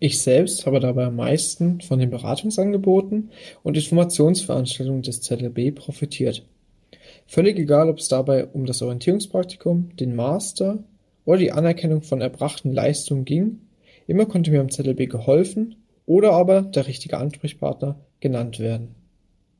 Ich selbst habe dabei am meisten von den Beratungsangeboten und Informationsveranstaltungen des ZLB profitiert. Völlig egal, ob es dabei um das Orientierungspraktikum, den Master oder die Anerkennung von erbrachten Leistungen ging, immer konnte mir am ZLB geholfen oder aber der richtige Ansprechpartner genannt werden